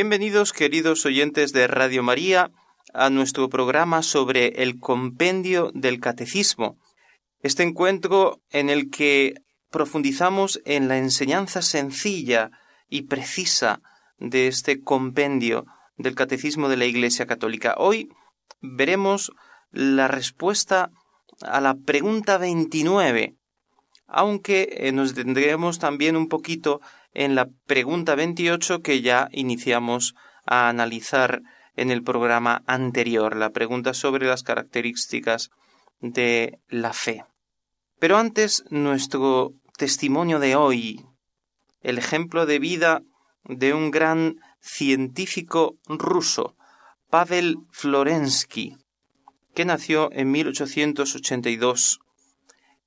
Bienvenidos, queridos oyentes de Radio María, a nuestro programa sobre el compendio del catecismo. Este encuentro en el que profundizamos en la enseñanza sencilla y precisa de este compendio del catecismo de la Iglesia Católica. Hoy veremos la respuesta a la pregunta 29, aunque eh, nos detendremos también un poquito en la pregunta 28 que ya iniciamos a analizar en el programa anterior, la pregunta sobre las características de la fe. Pero antes, nuestro testimonio de hoy, el ejemplo de vida de un gran científico ruso, Pavel Florensky, que nació en 1882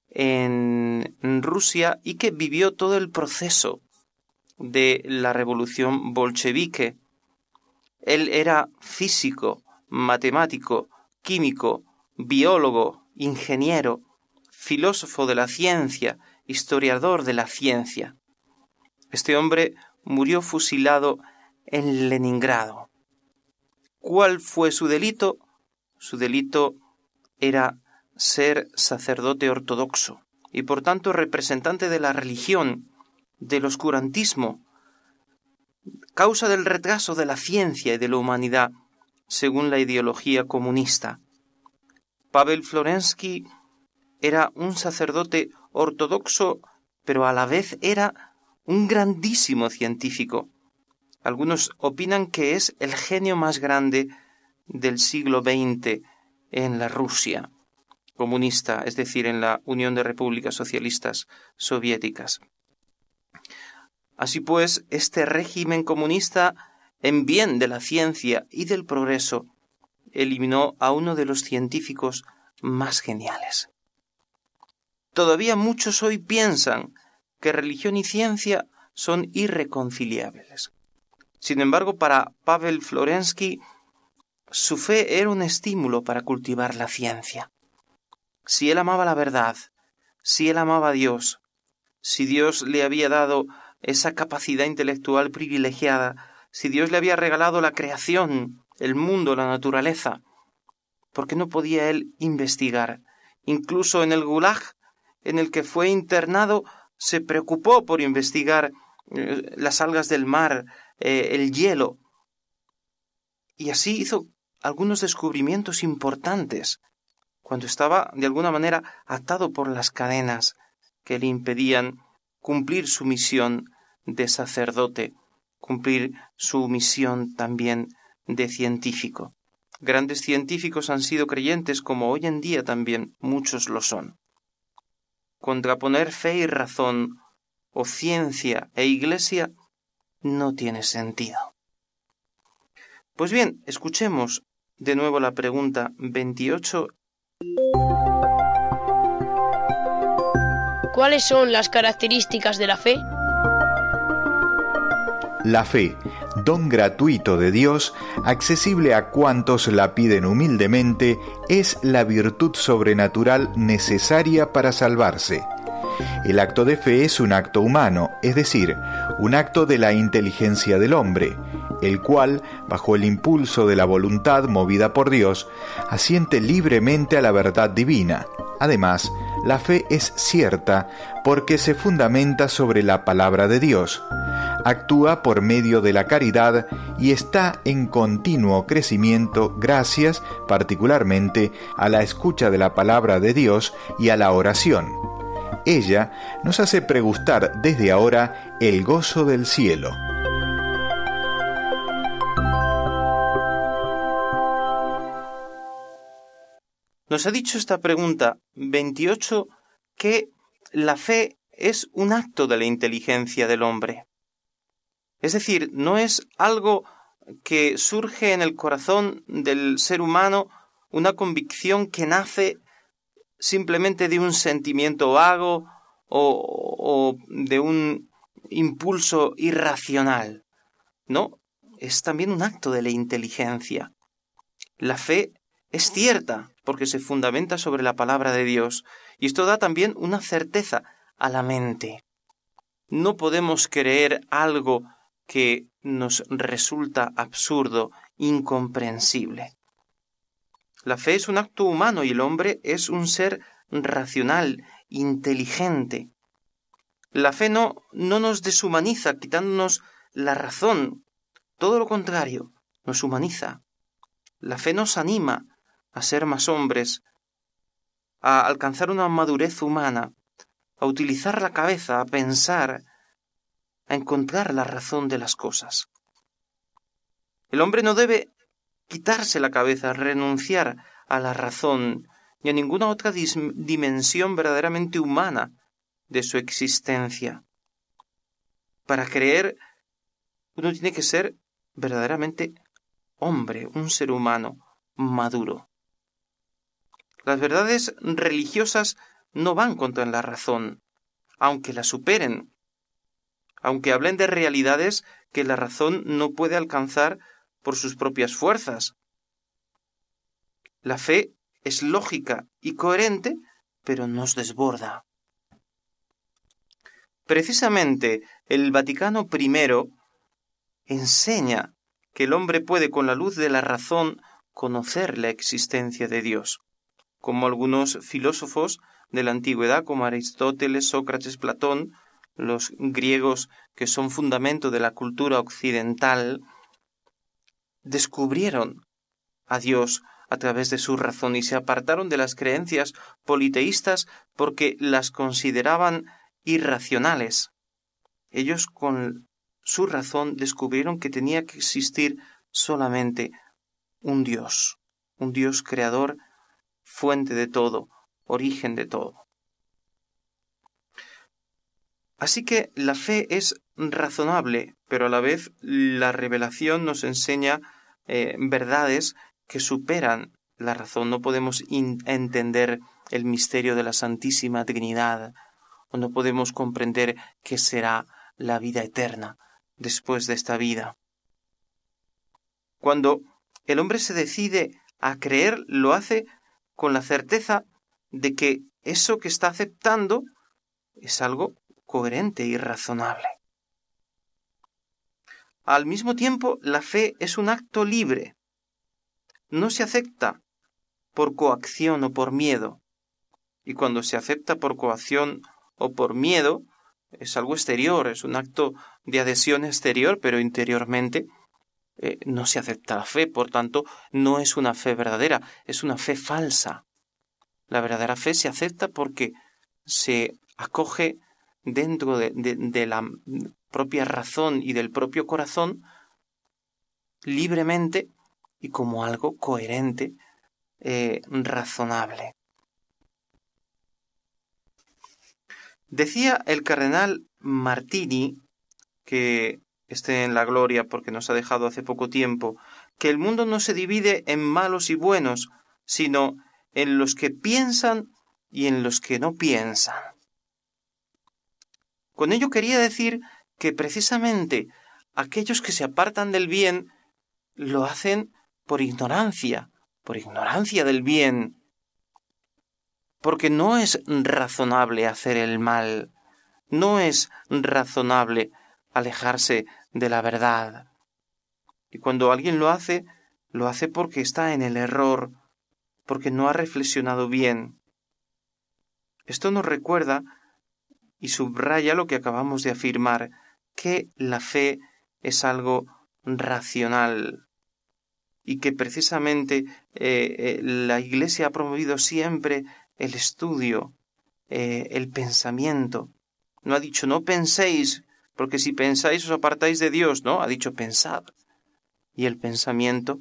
en Rusia y que vivió todo el proceso de la revolución bolchevique. Él era físico, matemático, químico, biólogo, ingeniero, filósofo de la ciencia, historiador de la ciencia. Este hombre murió fusilado en Leningrado. ¿Cuál fue su delito? Su delito era ser sacerdote ortodoxo y por tanto representante de la religión del oscurantismo, causa del retraso de la ciencia y de la humanidad, según la ideología comunista. Pavel Florensky era un sacerdote ortodoxo, pero a la vez era un grandísimo científico. Algunos opinan que es el genio más grande del siglo XX en la Rusia comunista, es decir, en la Unión de Repúblicas Socialistas Soviéticas. Así pues, este régimen comunista, en bien de la ciencia y del progreso, eliminó a uno de los científicos más geniales. Todavía muchos hoy piensan que religión y ciencia son irreconciliables. Sin embargo, para Pavel Florensky, su fe era un estímulo para cultivar la ciencia. Si él amaba la verdad, si él amaba a Dios, si Dios le había dado esa capacidad intelectual privilegiada, si Dios le había regalado la creación, el mundo, la naturaleza, ¿por qué no podía él investigar? Incluso en el Gulag, en el que fue internado, se preocupó por investigar eh, las algas del mar, eh, el hielo. Y así hizo algunos descubrimientos importantes, cuando estaba de alguna manera atado por las cadenas que le impedían cumplir su misión de sacerdote, cumplir su misión también de científico. Grandes científicos han sido creyentes como hoy en día también muchos lo son. Contraponer fe y razón o ciencia e iglesia no tiene sentido. Pues bien, escuchemos de nuevo la pregunta 28 ¿Cuáles son las características de la fe? La fe, don gratuito de Dios, accesible a cuantos la piden humildemente, es la virtud sobrenatural necesaria para salvarse. El acto de fe es un acto humano, es decir, un acto de la inteligencia del hombre, el cual, bajo el impulso de la voluntad movida por Dios, asiente libremente a la verdad divina. Además, la fe es cierta porque se fundamenta sobre la palabra de Dios, actúa por medio de la caridad y está en continuo crecimiento gracias particularmente a la escucha de la palabra de Dios y a la oración. Ella nos hace pregustar desde ahora el gozo del cielo. Nos ha dicho esta pregunta 28 que la fe es un acto de la inteligencia del hombre. Es decir, no es algo que surge en el corazón del ser humano una convicción que nace simplemente de un sentimiento vago o, de un impulso irracional. No, es también un acto de la inteligencia. La fe es cierta porque se fundamenta sobre la palabra de Dios y esto da también una certeza a la mente. No podemos creer algo que nos resulta absurdo, incomprensible. La fe es un acto humano y el hombre es un ser racional, inteligente. La fe no, no nos deshumaniza quitándonos la razón, todo lo contrario, nos humaniza. La fe nos anima a ser más hombres, a alcanzar una madurez humana, a utilizar la cabeza, a pensar, a encontrar la razón de las cosas. El hombre no debe quitarse la cabeza, renunciar a la razón ni a ninguna otra dimensión verdaderamente humana de su existencia. Para creer, uno tiene que ser verdaderamente hombre, un ser humano maduro. Las verdades religiosas no van contra la razón, aunque la superen, aunque hablen de realidades que la razón no puede alcanzar por sus propias fuerzas. La fe es lógica y coherente, pero nos desborda. Precisamente el Vaticano I enseña que el hombre puede con la luz de la razón conocer la existencia de Dios, como algunos filósofos de la antigüedad como Aristóteles, Sócrates, Platón, los griegos que son fundamento de la cultura occidental, descubrieron a Dios a través de su razón y se apartaron de las creencias politeístas porque las consideraban irracionales. Ellos con su razón descubrieron que tenía que existir solamente un Dios, un Dios creador, fuente de todo, origen de todo. Así que la fe es razonable, pero a la vez la revelación nos enseña eh, verdades que superan la razón. No podemos entender el misterio de la Santísima Trinidad o no podemos comprender qué será la vida eterna después de esta vida. Cuando el hombre se decide a creer, lo hace con la certeza de que eso que está aceptando es algo coherente y razonable. Al mismo tiempo, la fe es un acto libre. No se acepta por coacción o por miedo. Y cuando se acepta por coacción o por miedo, es algo exterior, es un acto de adhesión exterior, pero interiormente eh, no se acepta la fe, por tanto, no es una fe verdadera, es una fe falsa. La verdadera fe se acepta porque se acoge dentro de, la propia razón y del propio corazón libremente y como algo coherente, eh, razonable. Decía el cardenal Martini, que esté en la gloria porque nos ha dejado hace poco tiempo, que el mundo no se divide en malos y buenos, sino en los que piensan y en los que no piensan. Con ello quería decir que precisamente aquellos que se apartan del bien lo hacen por ignorancia, por ignorancia del bien, porque no es razonable hacer el mal, no es razonable alejarse de la verdad. Y cuando alguien lo hace, lo hace porque está en el error, porque no ha reflexionado bien. Esto nos recuerda y subraya lo que acabamos de afirmar, que la fe es algo racional y que precisamente eh, eh, la Iglesia ha promovido siempre el estudio, eh, el pensamiento. No ha dicho no penséis, porque si pensáis os apartáis de Dios, no, ha dicho pensad. Y el pensamiento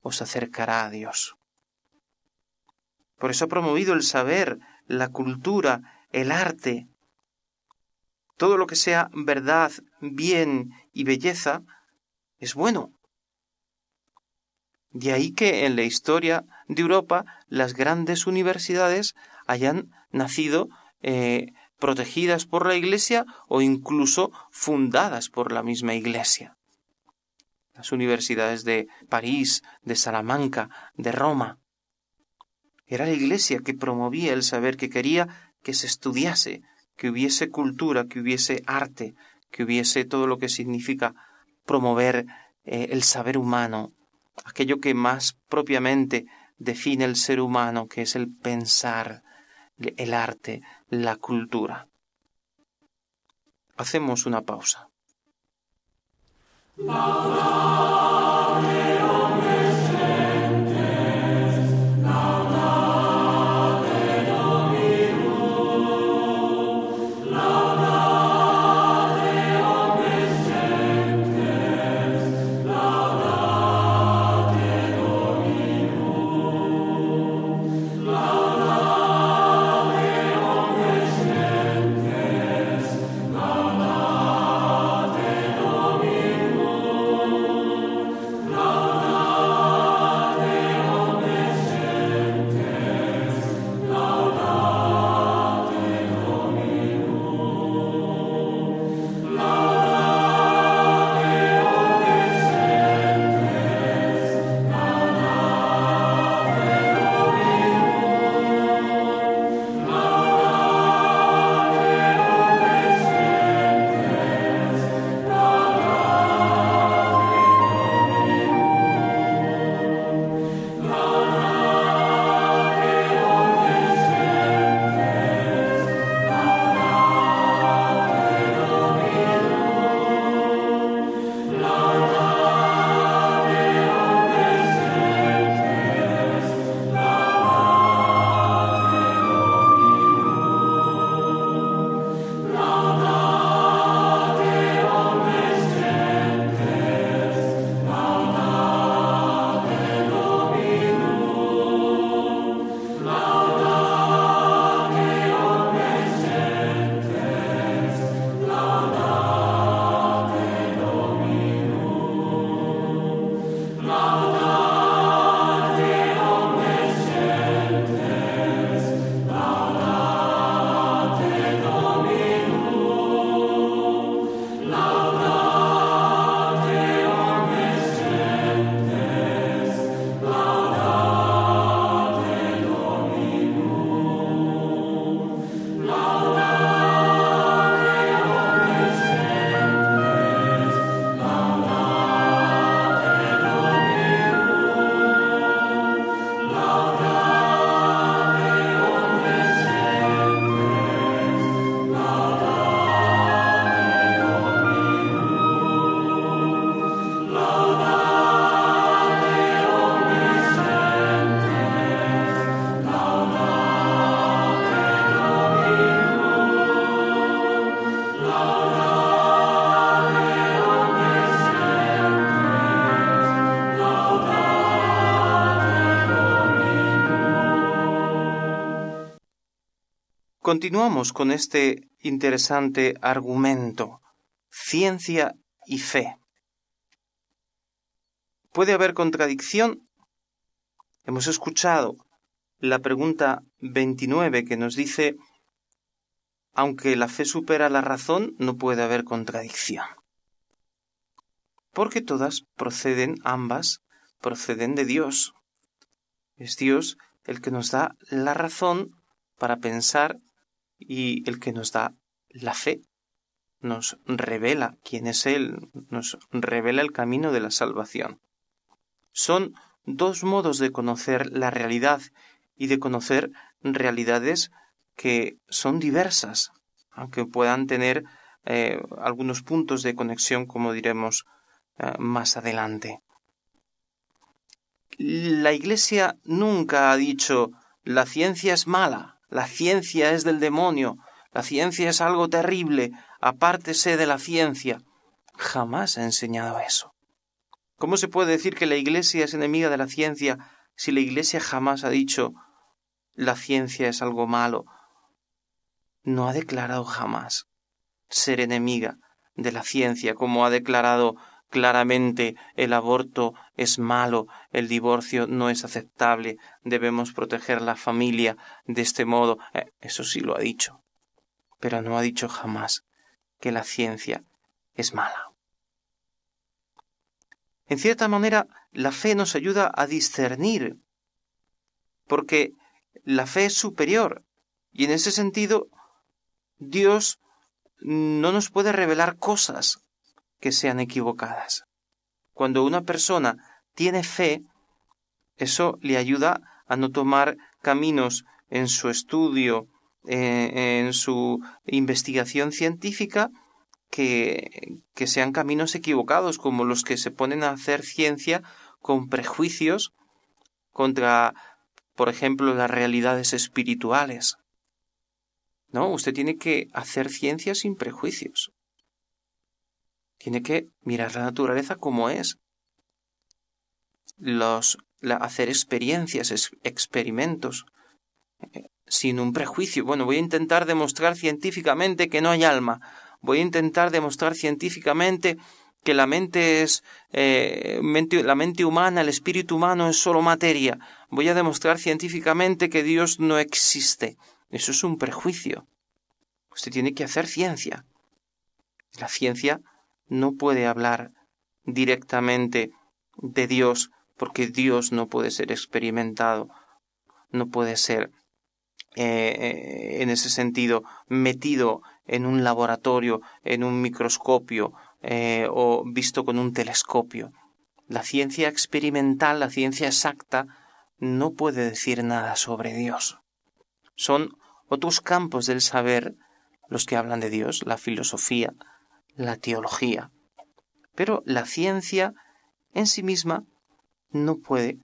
os acercará a Dios. Por eso ha promovido el saber, la cultura, el arte. Todo lo que sea verdad, bien y belleza es bueno, De ahí que en la historia de Europa las grandes universidades hayan nacido eh, protegidas por la Iglesia o incluso fundadas por la misma Iglesia. Las universidades de París, de Salamanca, de Roma. Era la Iglesia que promovía el saber, que quería que se estudiase, que hubiese cultura, que hubiese arte, que hubiese todo lo que significa promover eh, el saber humano, aquello que más propiamente define el ser humano, que es el pensar, el arte, la cultura. Hacemos una pausa. Continuamos con este interesante argumento, ciencia y fe. ¿Puede haber contradicción? Hemos escuchado la pregunta 29 que nos dice, aunque la fe supera la razón, no puede haber contradicción. Porque todas proceden, ambas, proceden de Dios. Es Dios el que nos da la razón para pensar y el que nos da la fe, nos revela quién es Él, nos revela el camino de la salvación. Son dos modos de conocer la realidad y de conocer realidades que son diversas, aunque puedan tener eh, algunos puntos de conexión, como diremos eh, más adelante. La Iglesia nunca ha dicho la ciencia es mala, la ciencia es del demonio, la ciencia es algo terrible, apártese de la ciencia. Jamás ha enseñado eso. ¿Cómo se puede decir que la Iglesia es enemiga de la ciencia si la Iglesia jamás ha dicho la ciencia es algo malo? No ha declarado jamás ser enemiga de la ciencia, como ha declarado claramente el aborto es malo, el divorcio no es aceptable, debemos proteger la familia de este modo. Eh, eso sí lo ha dicho, pero no ha dicho jamás que la ciencia es mala. En cierta manera, la fe nos ayuda a discernir, porque la fe es superior, y en ese sentido, Dios no nos puede revelar cosas que sean equivocadas. Cuando una persona tiene fe, eso le ayuda a no tomar caminos en su estudio, eh, en su investigación científica, que, que sean caminos equivocados, como los que se ponen a hacer ciencia con prejuicios contra, por ejemplo, las realidades espirituales. No, usted tiene que hacer ciencia sin prejuicios. Tiene que mirar la naturaleza como es. Los, hacer experiencias, experimentos, eh, sin un prejuicio. Bueno, voy a intentar demostrar científicamente que no hay alma. Voy a intentar demostrar científicamente que la mente es eh, la mente humana, el espíritu humano es solo materia. Voy a demostrar científicamente que Dios no existe. Eso es un prejuicio. Usted tiene que hacer ciencia. La ciencia no puede hablar directamente de Dios porque Dios no puede ser experimentado, no puede ser eh, eh, en ese sentido metido en un laboratorio, en un microscopio eh, o visto con un telescopio. La ciencia experimental, la ciencia exacta, no puede decir nada sobre Dios. Son otros campos del saber los que hablan de Dios, la filosofía, la teología. Pero la ciencia en sí misma no puede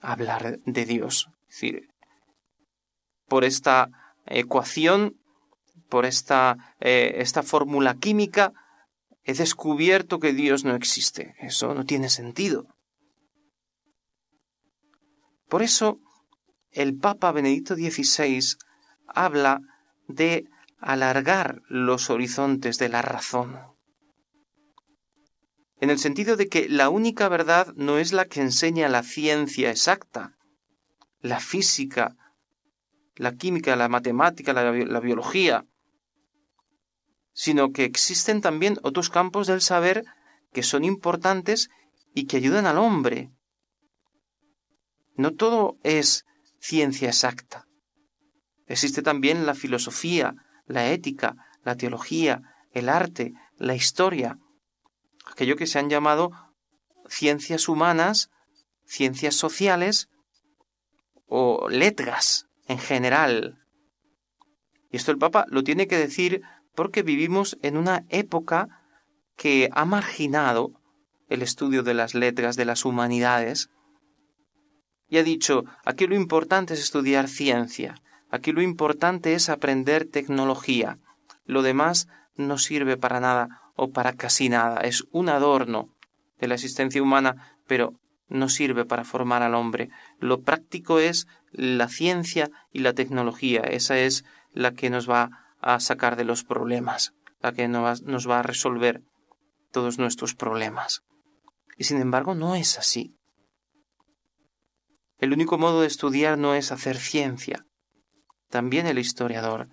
hablar de Dios. Es decir, por esta ecuación, por esta, eh, esta fórmula química, he descubierto que Dios no existe. Eso no tiene sentido. Por eso, el Papa Benedicto XVI habla de alargar los horizontes de la razón. En el sentido de que la única verdad no es la que enseña la ciencia exacta, la física, la química, la matemática, la, biología, sino que existen también otros campos del saber que son importantes y que ayudan al hombre. No todo es ciencia exacta. Existe también la filosofía, la ética, la teología, el arte, la historia, aquello que se han llamado ciencias humanas, ciencias sociales o letras en general. Y esto el Papa lo tiene que decir porque vivimos en una época que ha marginado el estudio de las letras, de las humanidades, y ha dicho, aquí lo importante es estudiar ciencia, Aquí lo importante es aprender tecnología. Lo demás no sirve para nada o para casi nada. Es un adorno de la existencia humana, pero no sirve para formar al hombre. Lo práctico es la ciencia y la tecnología. Esa es la que nos va a sacar de los problemas, la que nos va a resolver todos nuestros problemas. Y sin embargo no es así. El único modo de estudiar no es hacer ciencia, también el historiador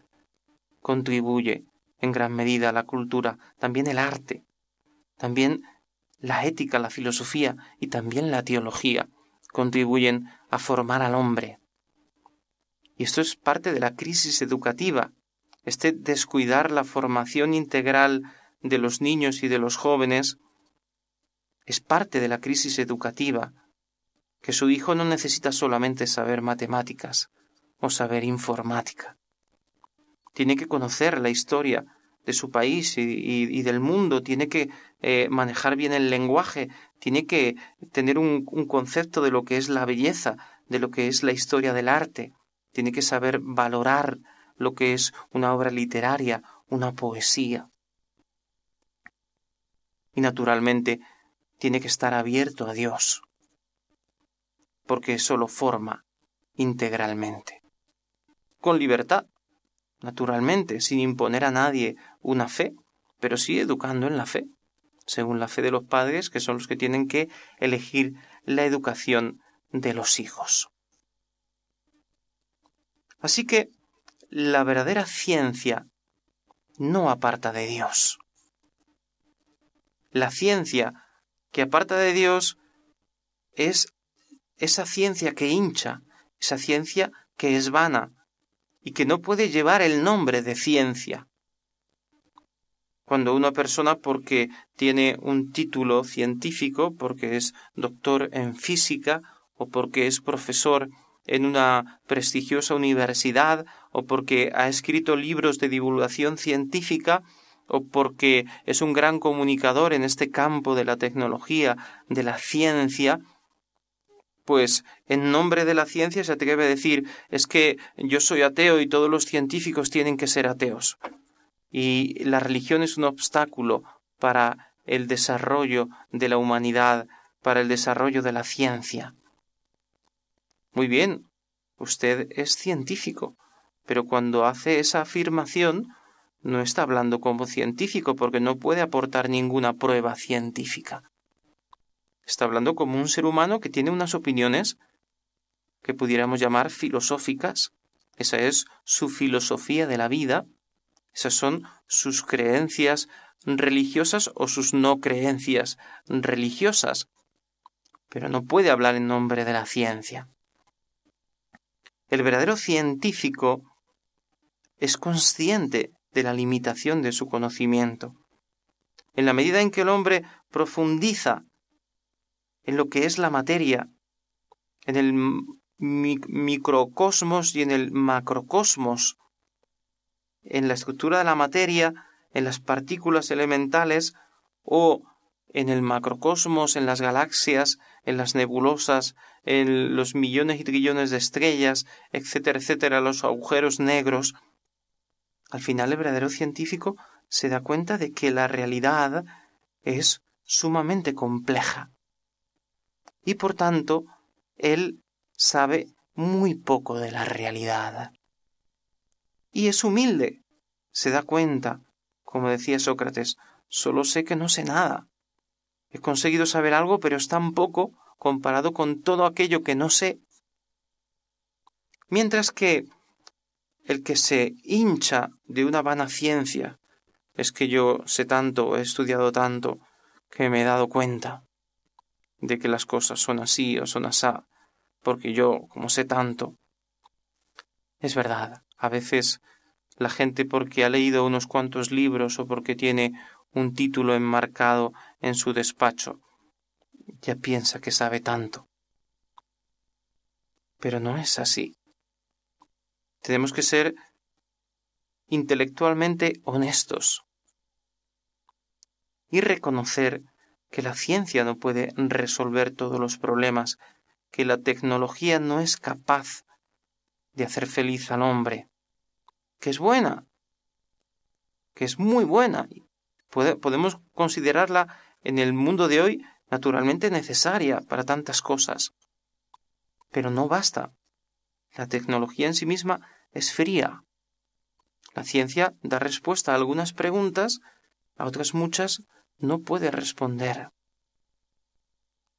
contribuye en gran medida a la cultura, también el arte, también la ética, la filosofía y también la teología contribuyen a formar al hombre. Y esto es parte de la crisis educativa, este descuidar la formación integral de los niños y de los jóvenes es parte de la crisis educativa, que su hijo no necesita solamente saber matemáticas, o saber informática. Tiene que conocer la historia de su país y, del mundo, tiene que eh, manejar bien el lenguaje, tiene que tener un, un concepto de lo que es la belleza, de lo que es la historia del arte, tiene que saber valorar lo que es una obra literaria, una poesía. Y naturalmente tiene que estar abierto a Dios, porque eso lo forma integralmente con libertad, naturalmente, sin imponer a nadie una fe, pero sí educando en la fe. según la fe de los padres, que son los que tienen que elegir la educación de los hijos. Así que la verdadera ciencia no aparta de Dios. La ciencia que aparta de Dios es esa ciencia que hincha, esa ciencia que es vana y que no puede llevar el nombre de ciencia. Cuando una persona, porque tiene un título científico, porque es doctor en física o porque es profesor en una prestigiosa universidad o porque ha escrito libros de divulgación científica o porque es un gran comunicador en este campo de la tecnología, de la ciencia, pues en nombre de la ciencia se atreve a decir es que yo soy ateo y todos los científicos tienen que ser ateos. Y la religión es un obstáculo para el desarrollo de la humanidad, para el desarrollo de la ciencia. Muy bien, usted es científico, pero cuando hace esa afirmación no está hablando como científico porque no puede aportar ninguna prueba científica. Está hablando como un ser humano que tiene unas opiniones que pudiéramos llamar filosóficas. Esa es su filosofía de la vida. Esas son sus creencias religiosas o sus no creencias religiosas. Pero no puede hablar en nombre de la ciencia. El verdadero científico es consciente de la limitación de su conocimiento. En la medida en que el hombre profundiza en lo que es la materia, en el microcosmos y en el macrocosmos, en la estructura de la materia, en las partículas elementales o en el macrocosmos, en las galaxias, en las nebulosas, en los millones y trillones de estrellas, etcétera, etcétera, los agujeros negros. Al final el verdadero científico se da cuenta de que la realidad es sumamente compleja y por tanto él sabe muy poco de la realidad. Y es humilde, se da cuenta, como decía Sócrates, solo sé que no sé nada. He conseguido saber algo, pero es tan poco comparado con todo aquello que no sé. Mientras que el que se hincha de una vana ciencia es que yo sé tanto, he estudiado tanto, que me he dado cuenta de que las cosas son así o son asá, porque yo, como sé tanto. Es verdad, a veces la gente porque ha leído unos cuantos libros o porque tiene un título enmarcado en su despacho, ya piensa que sabe tanto. Pero no es así. Tenemos que ser intelectualmente honestos y reconocer que la ciencia no puede resolver todos los problemas, que la tecnología no es capaz de hacer feliz al hombre, que es buena, que es muy buena. podemos considerarla en el mundo de hoy naturalmente necesaria para tantas cosas. Pero no basta. La tecnología en sí misma es fría. La ciencia da respuesta a algunas preguntas, a otras muchas no puede responder.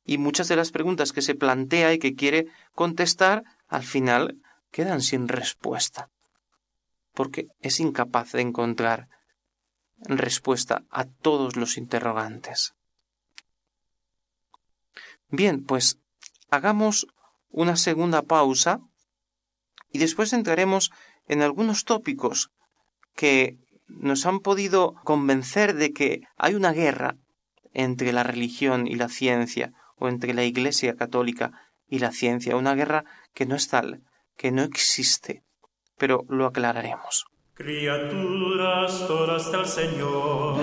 Y muchas de las preguntas que se plantea y que quiere contestar, al final quedan sin respuesta, porque es incapaz de encontrar respuesta a todos los interrogantes. Bien, pues hagamos una segunda pausa y después entraremos en algunos tópicos que nos han podido convencer de que hay una guerra entre la religión y la ciencia, o entre la Iglesia católica y la ciencia, una guerra que no es tal, que no existe, pero lo aclararemos. Criaturas todas del Señor,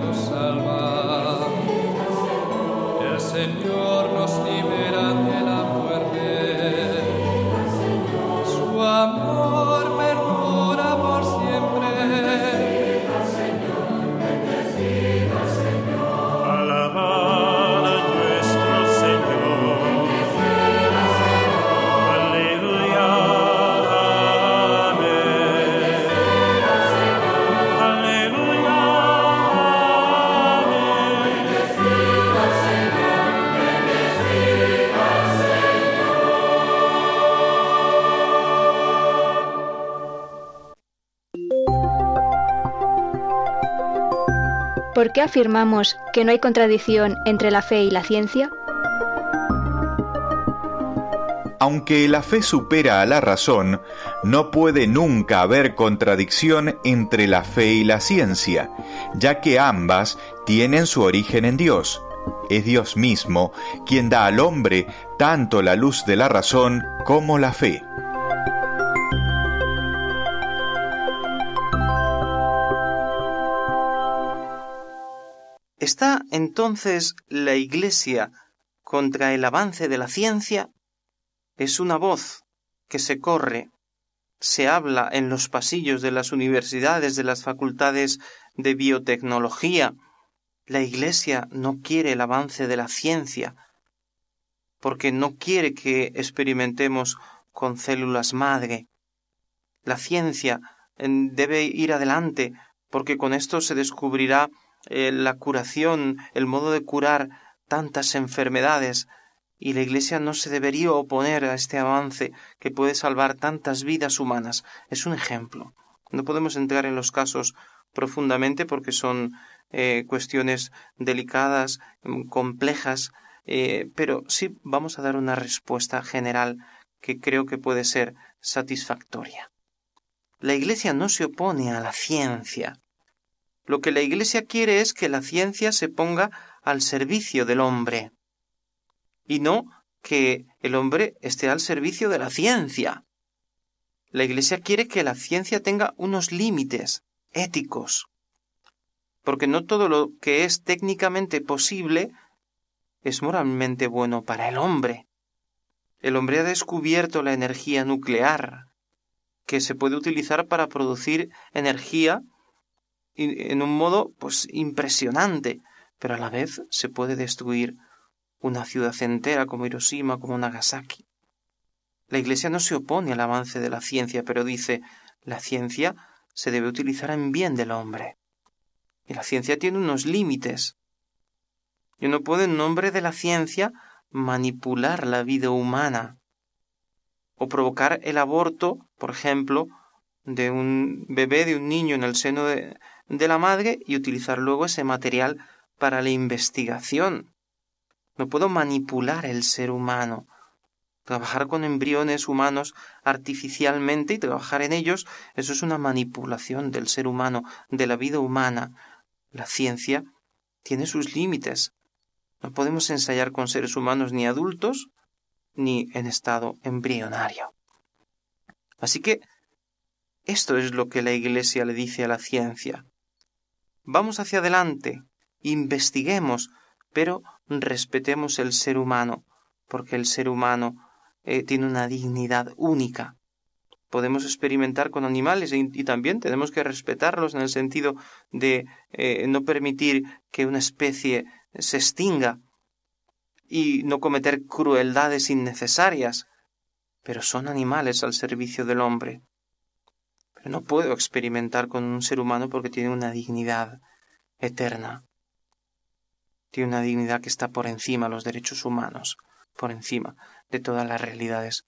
Deus. ¿Por qué afirmamos que no hay contradicción entre la fe y la ciencia? Aunque la fe supera a la razón, no puede nunca haber contradicción entre la fe y la ciencia, ya que ambas tienen su origen en Dios. Es Dios mismo quien da al hombre tanto la luz de la razón como la fe. Entonces la Iglesia contra el avance de la ciencia? Es una voz que se corre, se habla en los pasillos de las universidades, de las facultades de biotecnología. La Iglesia no quiere el avance de la ciencia, porque no quiere que experimentemos con células madre. La ciencia eh, debe ir adelante, porque con esto se descubrirá eh, la curación, el modo de curar tantas enfermedades, y la Iglesia no se debería oponer a este avance que puede salvar tantas vidas humanas. Es un ejemplo. No podemos entrar en los casos profundamente porque son eh, cuestiones delicadas, mm, complejas, eh, pero sí vamos a dar una respuesta general que creo que puede ser satisfactoria. La Iglesia no se opone a la ciencia, lo que la Iglesia quiere es que la ciencia se ponga al servicio del hombre y no que el hombre esté al servicio de la ciencia. La Iglesia quiere que la ciencia tenga unos límites éticos, porque no todo lo que es técnicamente posible es moralmente bueno para el hombre. El hombre ha descubierto la energía nuclear, que se puede utilizar para producir energía en un modo pues impresionante, pero a la vez se puede destruir una ciudad entera como Hiroshima, como Nagasaki. La Iglesia no se opone al avance de la ciencia, pero dice la ciencia se debe utilizar en bien del hombre. Y la ciencia tiene unos límites. Y uno puede en nombre de la ciencia manipular la vida humana o provocar el aborto, por ejemplo, de un bebé, de un niño en el seno de, de la madre y utilizar luego ese material para la investigación. No puedo manipular el ser humano. Trabajar con embriones humanos artificialmente y trabajar en ellos, eso es una manipulación del ser humano, de la vida humana. La ciencia tiene sus límites. No podemos ensayar con seres humanos ni adultos ni en estado embrionario. Así que esto es lo que la Iglesia le dice a la ciencia. Vamos hacia adelante, investiguemos, pero respetemos el ser humano, porque el ser humano eh, tiene una dignidad única. Podemos experimentar con animales y, también tenemos que respetarlos en el sentido de eh, no permitir que una especie se extinga. y no cometer crueldades innecesarias, pero son animales al servicio del hombre. No puedo experimentar con un ser humano porque tiene una dignidad eterna. Tiene una dignidad que está por encima de los derechos humanos, por encima de todas las realidades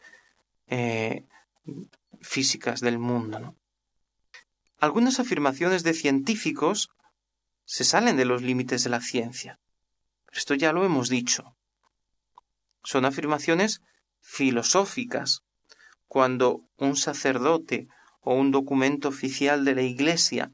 eh, físicas del mundo. Algunas afirmaciones de científicos se salen de los límites de la ciencia. Esto ya lo hemos dicho. Son afirmaciones filosóficas. Cuando un sacerdote o un documento oficial de la Iglesia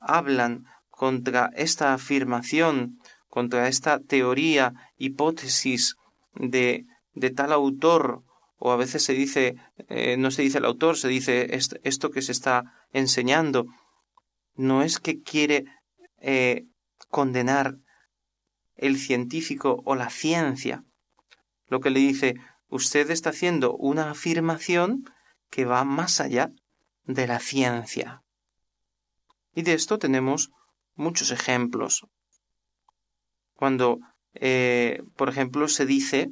hablan contra esta afirmación, contra esta teoría, hipótesis de, de tal autor, o a veces se dice, eh, no se dice el autor, se dice esto, que se está enseñando, no es que quiere eh, condenar el científico o la ciencia. Lo que le dice, usted está haciendo una afirmación que va más allá de la ciencia. Y de esto tenemos muchos ejemplos. Cuando, eh, por ejemplo, se dice,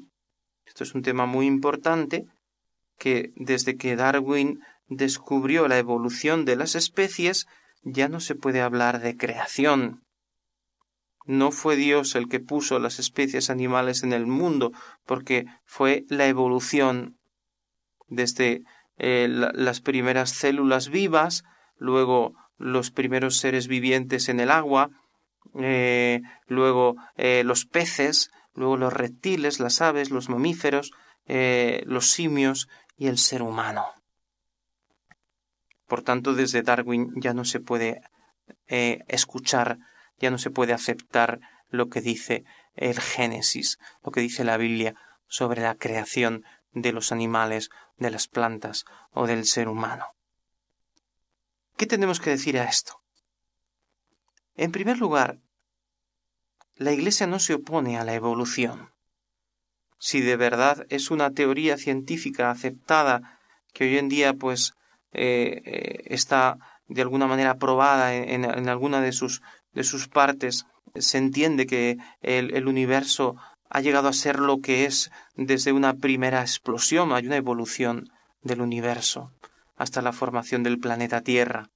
esto es un tema muy importante, que desde que Darwin descubrió la evolución de las especies, ya no se puede hablar de creación. No fue Dios el que puso las especies animales en el mundo, porque fue la evolución desde eh, las primeras células vivas, luego los primeros seres vivientes en el agua, eh, luego eh, los peces, luego los reptiles, las aves, los mamíferos, los simios y el ser humano. Por tanto, desde Darwin ya no se puede escuchar ya no se puede aceptar lo que dice el Génesis, lo que dice la Biblia sobre la creación de los animales, de las plantas o del ser humano. ¿Qué tenemos que decir a esto? En primer lugar, la Iglesia no se opone a la evolución. Si de verdad es una teoría científica aceptada que hoy en día pues eh, eh, está de alguna manera probada en, en alguna de sus de sus partes se entiende que el, el, universo ha llegado a ser lo que es desde una primera explosión, hay una evolución del universo hasta la formación del planeta Tierra.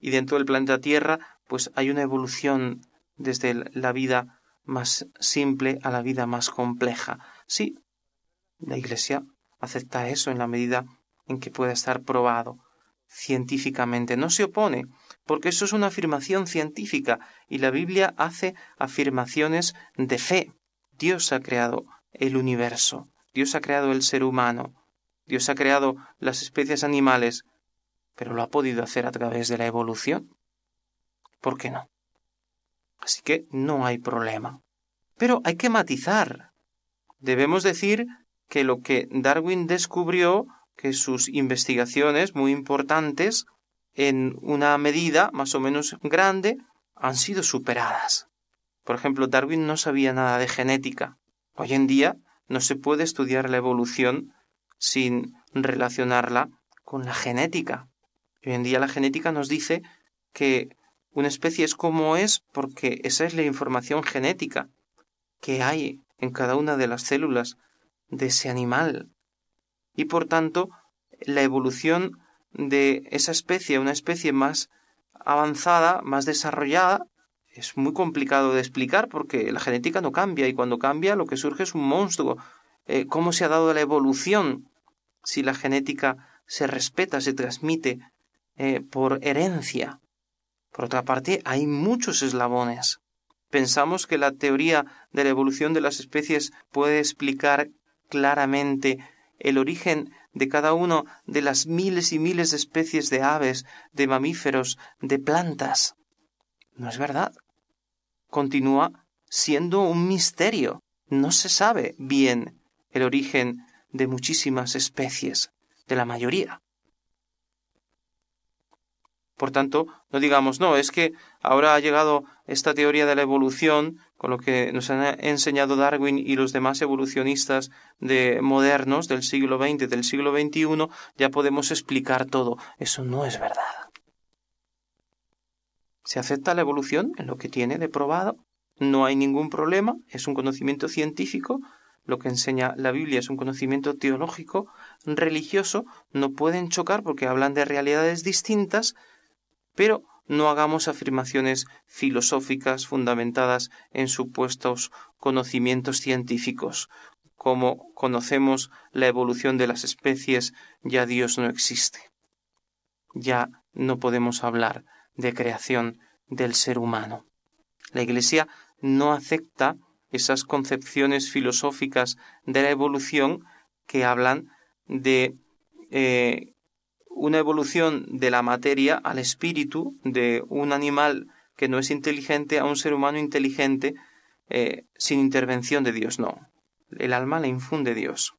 Y dentro del planeta Tierra, pues hay una evolución desde la vida más simple a la vida más compleja. Sí, la Iglesia acepta eso en la medida en que pueda estar probado científicamente. No se opone porque eso es una afirmación científica y la Biblia hace afirmaciones de fe. Dios ha creado el universo, Dios ha creado el ser humano, Dios ha creado las especies animales, pero lo ha podido hacer a través de la evolución. ¿Por qué no? Así que no hay problema. Pero hay que matizar. Debemos decir que lo que Darwin descubrió, que sus investigaciones muy importantes, en una medida más o menos grande, han sido superadas. Por ejemplo, Darwin no sabía nada de genética. Hoy en día no se puede estudiar la evolución sin relacionarla con la genética. Hoy en día la genética nos dice que una especie es como es porque esa es la información genética que hay en cada una de las células de ese animal. Y por tanto, la evolución de esa especie, una especie más avanzada, más desarrollada, es muy complicado de explicar porque la genética no cambia y cuando cambia lo que surge es un monstruo. Eh, ¿Cómo se ha dado la evolución si la genética se respeta, se transmite eh, por herencia? Por otra parte, hay muchos eslabones. Pensamos que la teoría de la evolución de las especies puede explicar claramente el origen de cada uno de las miles y miles de especies de aves, de mamíferos, de plantas. No es verdad. Continúa siendo un misterio. No se sabe bien el origen de muchísimas especies, de la mayoría. Por tanto, no digamos, no, es que ahora ha llegado esta teoría de la evolución, con lo que nos han enseñado Darwin y los demás evolucionistas de modernos del siglo XX, del siglo XXI, ya podemos explicar todo. Eso no es verdad. Se acepta la evolución en lo que tiene de probado, no hay ningún problema, es un conocimiento científico, lo que enseña la Biblia es un conocimiento teológico, religioso, no pueden chocar porque hablan de realidades distintas, pero no hagamos afirmaciones filosóficas fundamentadas en supuestos conocimientos científicos. Como conocemos la evolución de las especies, ya Dios no existe. Ya no podemos hablar de creación del ser humano. La Iglesia no acepta esas concepciones filosóficas de la evolución que hablan de eh, una evolución de la materia al espíritu, de un animal que no es inteligente a un ser humano inteligente eh, sin intervención de Dios. No, el alma la infunde Dios.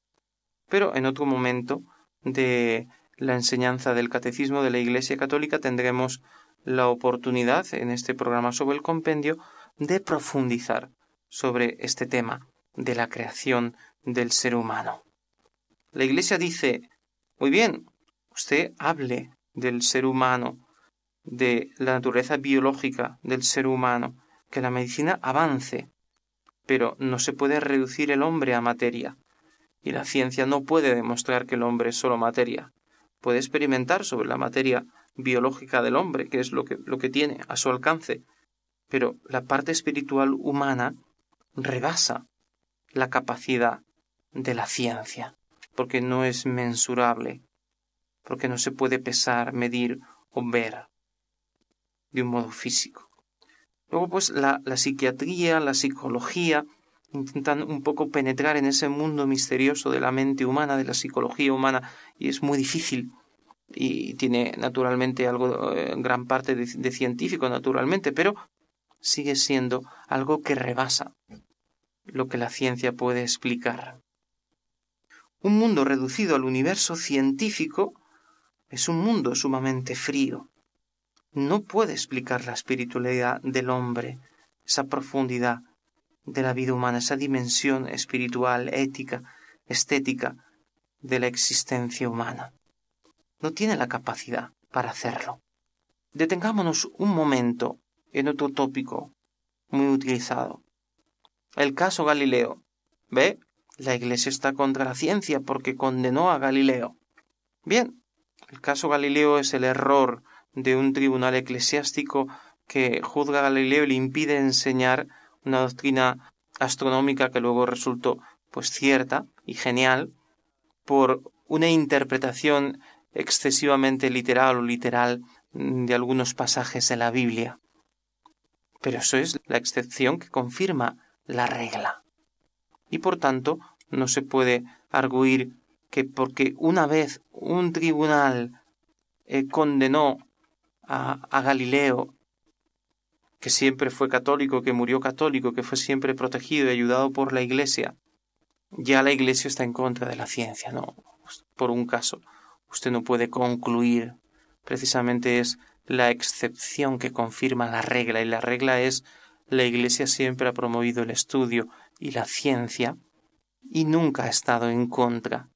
Pero en otro momento de la enseñanza del catecismo de la Iglesia Católica tendremos la oportunidad en este programa sobre el compendio de profundizar sobre este tema de la creación del ser humano. La Iglesia dice, muy bien, usted hable del ser humano, de la naturaleza biológica del ser humano, que la medicina avance, pero no se puede reducir el hombre a materia, y la ciencia no puede demostrar que el hombre es solo materia. Puede experimentar sobre la materia biológica del hombre, que es lo que, lo que tiene a su alcance, pero la parte espiritual humana rebasa la capacidad de la ciencia, porque no es mensurable, porque no se puede pesar, medir o ver de un modo físico. Luego, pues, la, la psiquiatría, la psicología, intentan un poco penetrar en ese mundo misterioso de la mente humana, de la psicología humana, y es muy difícil. Y tiene naturalmente algo, eh, gran parte de científico, naturalmente, pero sigue siendo algo que rebasa lo que la ciencia puede explicar. Un mundo reducido al universo científico es un mundo sumamente frío. No puede explicar la espiritualidad del hombre, esa profundidad de la vida humana, esa dimensión espiritual, ética, estética de la existencia humana. No tiene la capacidad para hacerlo. Detengámonos un momento en otro tópico muy utilizado, el caso Galileo. ¿Ve? La Iglesia está contra la ciencia porque condenó a Galileo. Bien, el caso Galileo es el error de un tribunal eclesiástico que juzga a Galileo y le impide enseñar una doctrina astronómica que luego resultó pues cierta y genial por una interpretación excesivamente literal o literal de algunos pasajes de la Biblia. Pero eso es la excepción que confirma la regla. Y por tanto, no se puede arguir que porque una vez un tribunal eh, condenó a, a Galileo, que siempre fue católico, que murió católico, que fue siempre protegido y ayudado por la Iglesia, ya la Iglesia está en contra de la ciencia, no. Por un caso, usted no puede concluir. Precisamente es la excepción que confirma la regla, y la regla es la Iglesia siempre ha promovido el estudio y la ciencia y nunca ha estado en contra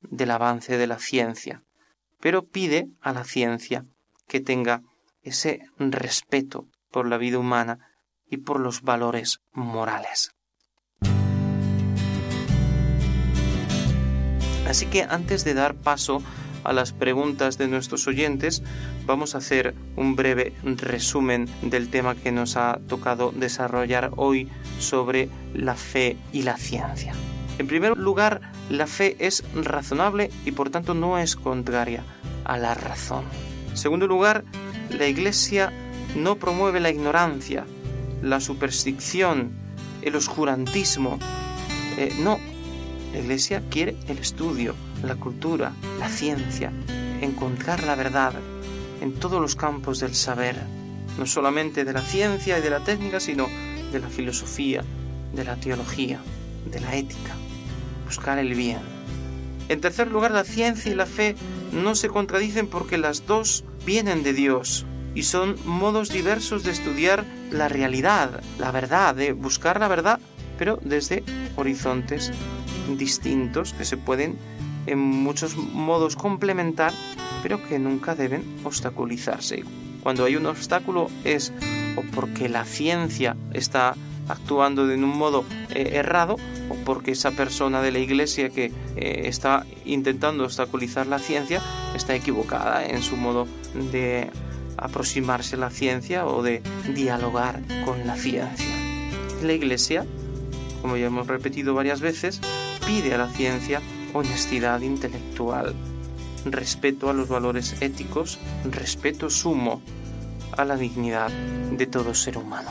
del avance de la ciencia, pero pide a la ciencia que tenga ese respeto por la vida humana y por los valores morales. Así que antes de dar paso a las preguntas de nuestros oyentes, vamos a hacer un breve resumen del tema que nos ha tocado desarrollar hoy sobre la fe y la ciencia. En primer lugar, la fe es razonable y por tanto no es contraria a la razón. En segundo lugar, la Iglesia no promueve la ignorancia, la superstición, el oscurantismo. Eh, no, la Iglesia quiere el estudio, la cultura, la ciencia, encontrar la verdad en todos los campos del saber, no solamente de la ciencia y de la técnica, sino de la filosofía, de la teología, de la ética, buscar el bien. En tercer lugar, la ciencia y la fe no se contradicen porque las dos vienen de Dios y son modos diversos de estudiar la realidad, la verdad, de buscar la verdad, pero desde horizontes distintos que se pueden en muchos modos complementar, pero que nunca deben obstaculizarse. Cuando hay un obstáculo es o porque la ciencia está actuando de un modo eh, errado o porque esa persona de la Iglesia que eh, está intentando obstaculizar la ciencia está equivocada en su modo de aproximarse a la ciencia o de dialogar con la ciencia. La Iglesia, como ya hemos repetido varias veces, pide a la ciencia honestidad intelectual, respeto a los valores éticos, respeto sumo a la dignidad de todo ser humano.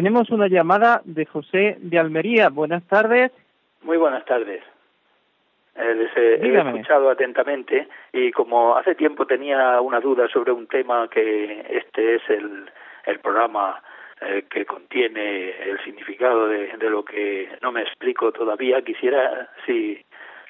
Tenemos una llamada de José de Almería. Buenas tardes. Muy buenas tardes. Eh, les he, escuchado atentamente y como hace tiempo tenía una duda sobre un tema que este es el, el programa eh, que contiene el significado de, de, lo que no me explico todavía, quisiera si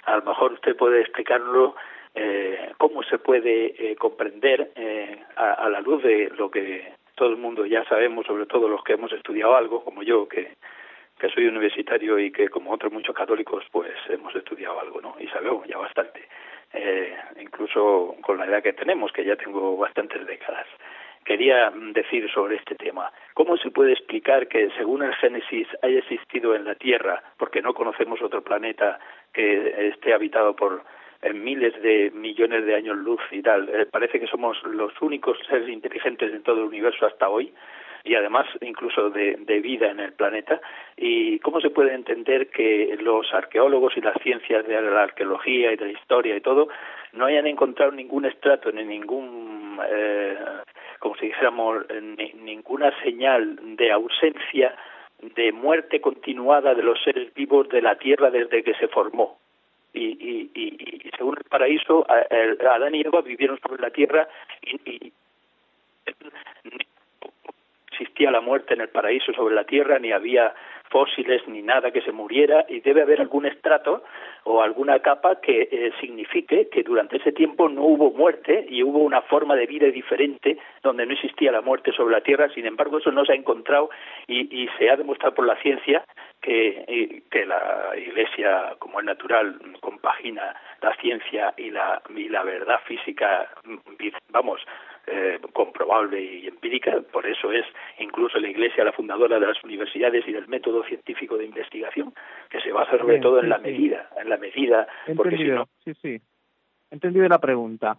a lo mejor usted puede explicarlo eh, cómo se puede eh, comprender eh, a, a, la luz de lo que todo el mundo ya sabemos, sobre todo los que hemos estudiado algo, como yo, que, que soy universitario y que como otros muchos católicos, pues hemos estudiado algo, ¿no? Y sabemos ya bastante, eh, incluso con la edad que tenemos, que ya tengo bastantes décadas. Quería decir sobre este tema, ¿cómo se puede explicar que según el Génesis haya existido en la Tierra, porque no conocemos otro planeta que esté habitado por en miles de millones de años luz y tal. Eh, parece que somos los únicos seres inteligentes en todo el universo hasta hoy y además incluso de, de, vida en el planeta. ¿Y cómo se puede entender que los arqueólogos y las ciencias de la arqueología y de la historia y todo no hayan encontrado ningún estrato ni ningún, eh, como si dijéramos, ni, ninguna señal de ausencia de muerte continuada de los seres vivos de la Tierra desde que se formó? Y, y, y, y según el paraíso, Adán y Eva vivieron sobre la tierra y, existía la muerte en el paraíso sobre la tierra, ni había fósiles ni nada que se muriera y debe haber algún estrato o alguna capa que eh, signifique que durante ese tiempo no hubo muerte y hubo una forma de vida diferente donde no existía la muerte sobre la tierra. Sin embargo, eso no se ha encontrado y, y se ha demostrado por la ciencia que, que la Iglesia, como es natural, compagina la ciencia y la, y la verdad física, vamos, eh, comprobable y empírica, por eso es incluso la Iglesia la fundadora de las universidades y del método científico de investigación, que se basa sobre todo en la medida, en la medida, porque si no... Sí, sí, entendido la pregunta.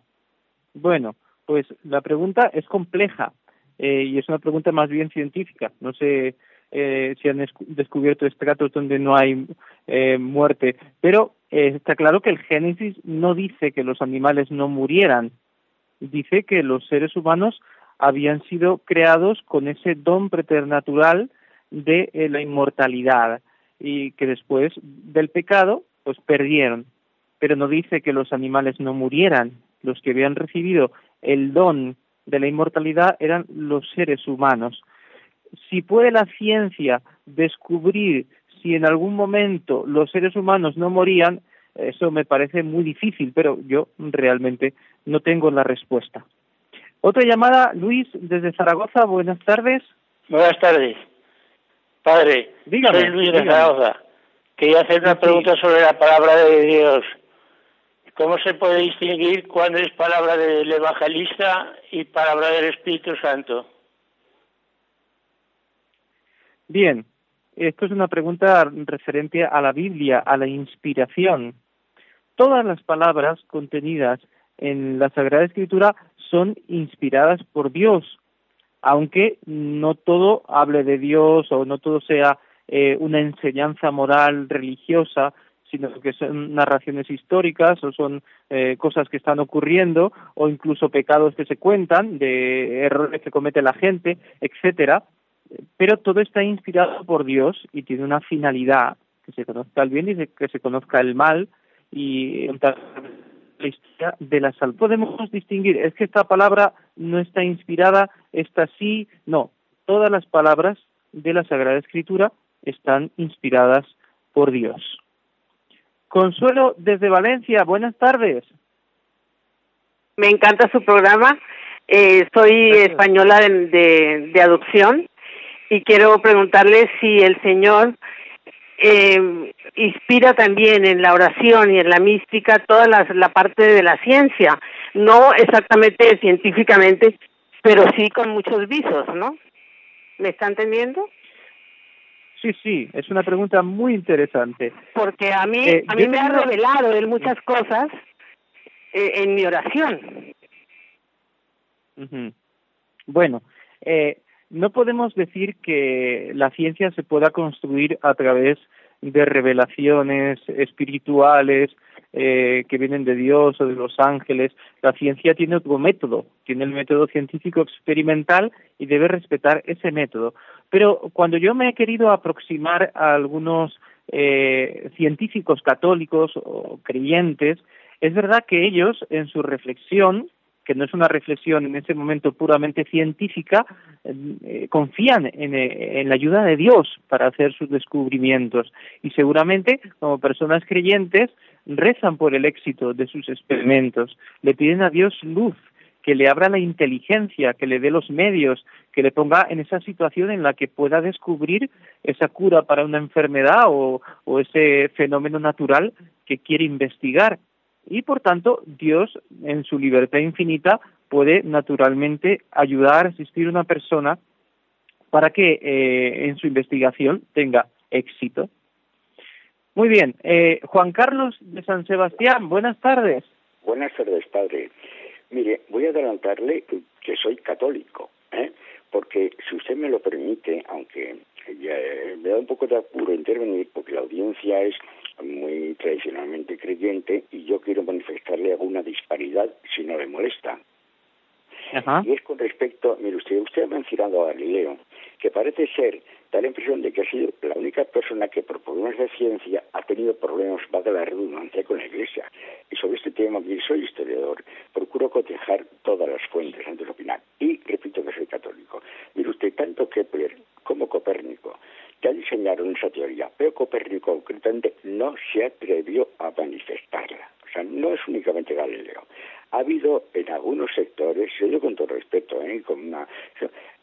Bueno, pues la pregunta es compleja eh, y es una pregunta más bien científica. No sé eh, si han descubierto estratos donde no hay eh, muerte, pero eh, está claro que el Génesis no dice que los animales no murieran, dice que los seres humanos habían sido creados con ese don preternatural de eh, la inmortalidad y que después del pecado pues perdieron, pero no dice que los animales no murieran, los que habían recibido el don de la inmortalidad eran los seres humanos. Si puede la ciencia descubrir si en algún momento los seres humanos no morían, eso me parece muy difícil, pero yo realmente no tengo la respuesta. Otra llamada, Luis, desde Zaragoza. Buenas tardes. Buenas tardes. Padre, dígame, soy Luis de Zaragoza. Quería hacer una pregunta sobre la palabra de Dios. ¿Cómo se puede distinguir cuándo es palabra del evangelista y palabra del Espíritu Santo? Bien, esto es una pregunta referente a la Biblia, a la inspiración. Todas las palabras contenidas en la Sagrada Escritura son inspiradas por Dios, aunque no todo hable de Dios o no todo sea eh, una enseñanza moral religiosa, sino que son narraciones históricas o son eh, cosas que están ocurriendo o incluso pecados que se cuentan de errores que comete la gente, etcétera. Pero todo está inspirado por Dios y tiene una finalidad, que se conozca el bien y que se conozca el mal y la historia de la salud. Podemos distinguir, es que esta palabra no está inspirada, esta sí, no. Todas las palabras de la Sagrada Escritura están inspiradas por Dios. Consuelo desde Valencia, buenas tardes. Me encanta su programa. Eh, soy española de, adopción y quiero preguntarle si el Señor eh, inspira también en la oración y en la mística toda la, la parte de la ciencia, no exactamente científicamente, pero sí con muchos visos, ¿no? ¿Me está entendiendo? Sí, sí, es una pregunta muy interesante. Porque a mí, eh, a mí me ha revelado él muchas cosas eh, en mi oración. Bueno, eh, no podemos decir que la ciencia se pueda construir a través de revelaciones espirituales eh, que vienen de Dios o de los ángeles. La ciencia tiene otro método, tiene el método científico experimental y debe respetar ese método. Pero cuando yo me he querido aproximar a algunos eh, científicos católicos o creyentes, es verdad que ellos en su reflexión que no es una reflexión en ese momento puramente científica, eh, confían en, en, la ayuda de Dios para hacer sus descubrimientos. Y seguramente como personas creyentes rezan por el éxito de sus experimentos, le piden a Dios luz, que le abra la inteligencia, que le dé los medios, que le ponga en esa situación en la que pueda descubrir esa cura para una enfermedad o, o ese fenómeno natural que quiere investigar y por tanto Dios en su libertad infinita puede naturalmente ayudar a asistir a una persona para que eh, en su investigación tenga éxito. Muy bien, eh, Juan Carlos de San Sebastián, buenas tardes. Buenas tardes, padre. Mire, voy a adelantarle que soy católico, ¿eh? porque si usted me lo permite, aunque me da un poco de apuro intervenir, porque la audiencia es muy tradicionalmente creyente y yo quiero manifestarle alguna disparidad si no le molesta. Y es con respecto, mire usted, usted ha mencionado a Galileo, que parece ser, da la impresión de que ha sido la única persona que por problemas de ciencia ha tenido problemas, va de la redundancia, con la Iglesia. Y sobre este tema, mire, soy historiador, procuro cotejar todas las fuentes antes de opinar. Y repito que soy católico. Mire usted, tanto Kepler como Copérnico ya diseñaron esa teoría, pero Copérnico se atrevió a manifestarla. O sea, no es únicamente Galileo. Ha habido en algunos sectores, yo con todo respeto, ¿eh? con una,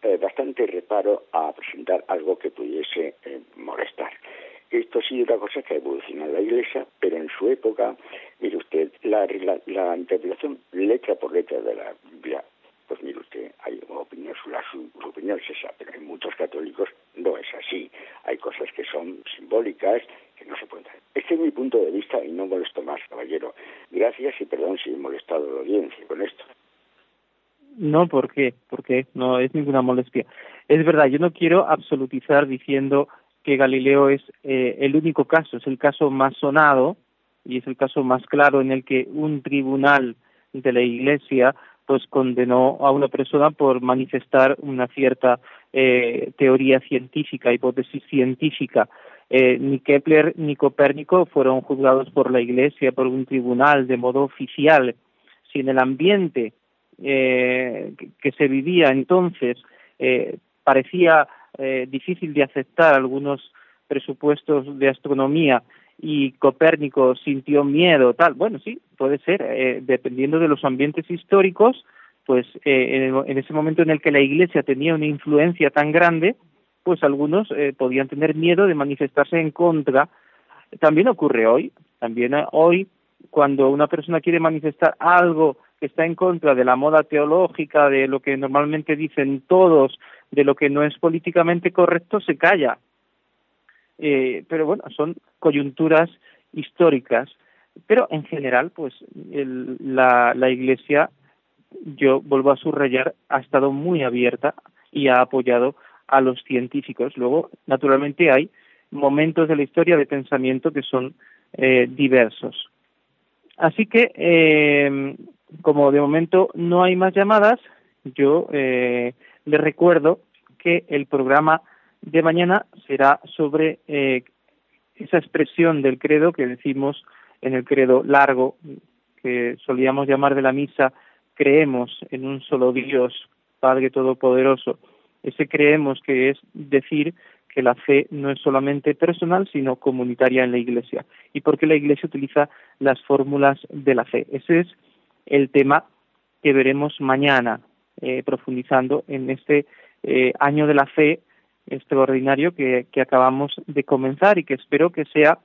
eh, bastante reparo a presentar algo que pudiese eh, molestar. Esto ha sido una cosa que ha evolucionado la Iglesia, pero en su época, mire usted, la, la, la interpretación letra por letra de la Biblia pues mire usted, hay opinión, su, su, opinión es esa, pero en muchos católicos no es así. Hay cosas que son simbólicas que no se pueden Este es mi punto de vista y no molesto más, caballero. Gracias y perdón si he molestado a la audiencia con esto. No, ¿por qué? Porque no es ninguna molestia. Es verdad, yo no quiero absolutizar diciendo que Galileo es eh, el único caso, es el caso más sonado y es el caso más claro en el que un tribunal de la Iglesia pues condenó a una persona por manifestar una cierta eh, teoría científica, hipótesis científica. Eh, ni Kepler ni Copérnico fueron juzgados por la Iglesia, por un tribunal de modo oficial. Si en el ambiente eh, que, se vivía entonces parecía difícil de aceptar algunos presupuestos de astronomía y Copérnico sintió miedo, tal. Bueno, sí, puede ser, eh, dependiendo de los ambientes históricos, pues eh, en, ese momento en el que la Iglesia tenía una influencia tan grande, pues algunos eh, podían tener miedo de manifestarse en contra. También ocurre hoy, también hoy cuando una persona quiere manifestar algo que está en contra de la moda teológica, de lo que normalmente dicen todos, de lo que no es políticamente correcto, se calla. Eh, pero bueno, son coyunturas históricas. Pero en general, pues la, la Iglesia, yo vuelvo a subrayar, ha estado muy abierta y ha apoyado a los científicos. Luego, naturalmente, hay momentos de la historia de pensamiento que son eh, diversos. Así que, eh, como de momento no hay más llamadas, yo eh, les recuerdo que el programa de mañana será sobre eh, esa expresión del credo que decimos en el credo largo, que solíamos llamar de la misa, creemos en un solo Dios, Padre Todopoderoso. Ese creemos que es decir que la fe no es solamente personal, sino comunitaria en la Iglesia. ¿Y por qué la Iglesia utiliza las fórmulas de la fe? Ese es el tema que veremos mañana, eh, profundizando en este eh, año de la fe extraordinario que, que acabamos de comenzar y que espero que sea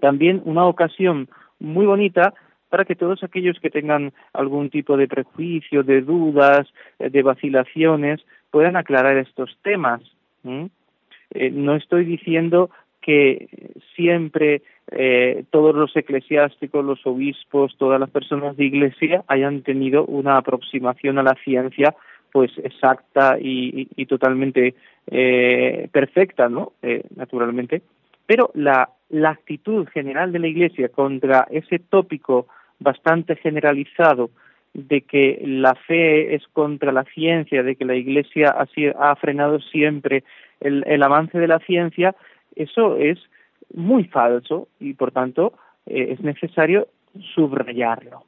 también una ocasión muy bonita para que todos aquellos que tengan algún tipo de prejuicio, de dudas, eh, de vacilaciones, puedan aclarar estos temas. No estoy diciendo que siempre eh, todos los eclesiásticos, los obispos, todas las personas de iglesia hayan tenido una aproximación a la ciencia pues exacta y, totalmente eh, perfecta, ¿no? naturalmente. Pero la, la actitud general de la Iglesia contra ese tópico bastante generalizado de que la fe es contra la ciencia, de que la Iglesia ha, ha frenado siempre el, avance de la ciencia, eso es muy falso y por tanto eh, es necesario subrayarlo.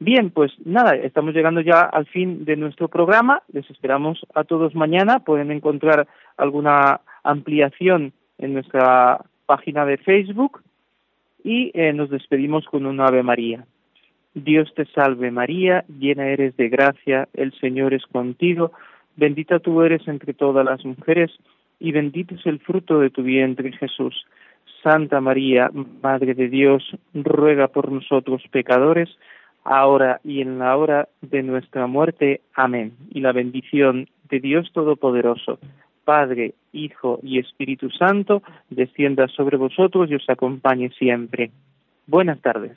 Bien, pues nada, estamos llegando ya al fin de nuestro programa. Les esperamos a todos mañana. Pueden encontrar alguna ampliación en nuestra página de Facebook y eh, nos despedimos con un Ave María. Dios te salve María, llena eres de gracia, el Señor es contigo Bendita tú eres entre todas las mujeres, y bendito es el fruto de tu vientre, Jesús. Santa María, Madre de Dios, ruega por nosotros pecadores, ahora y en la hora de nuestra muerte. Amén. Y la bendición de Dios Todopoderoso, Padre, Hijo y Espíritu Santo, descienda sobre vosotros y os acompañe siempre. Buenas tardes.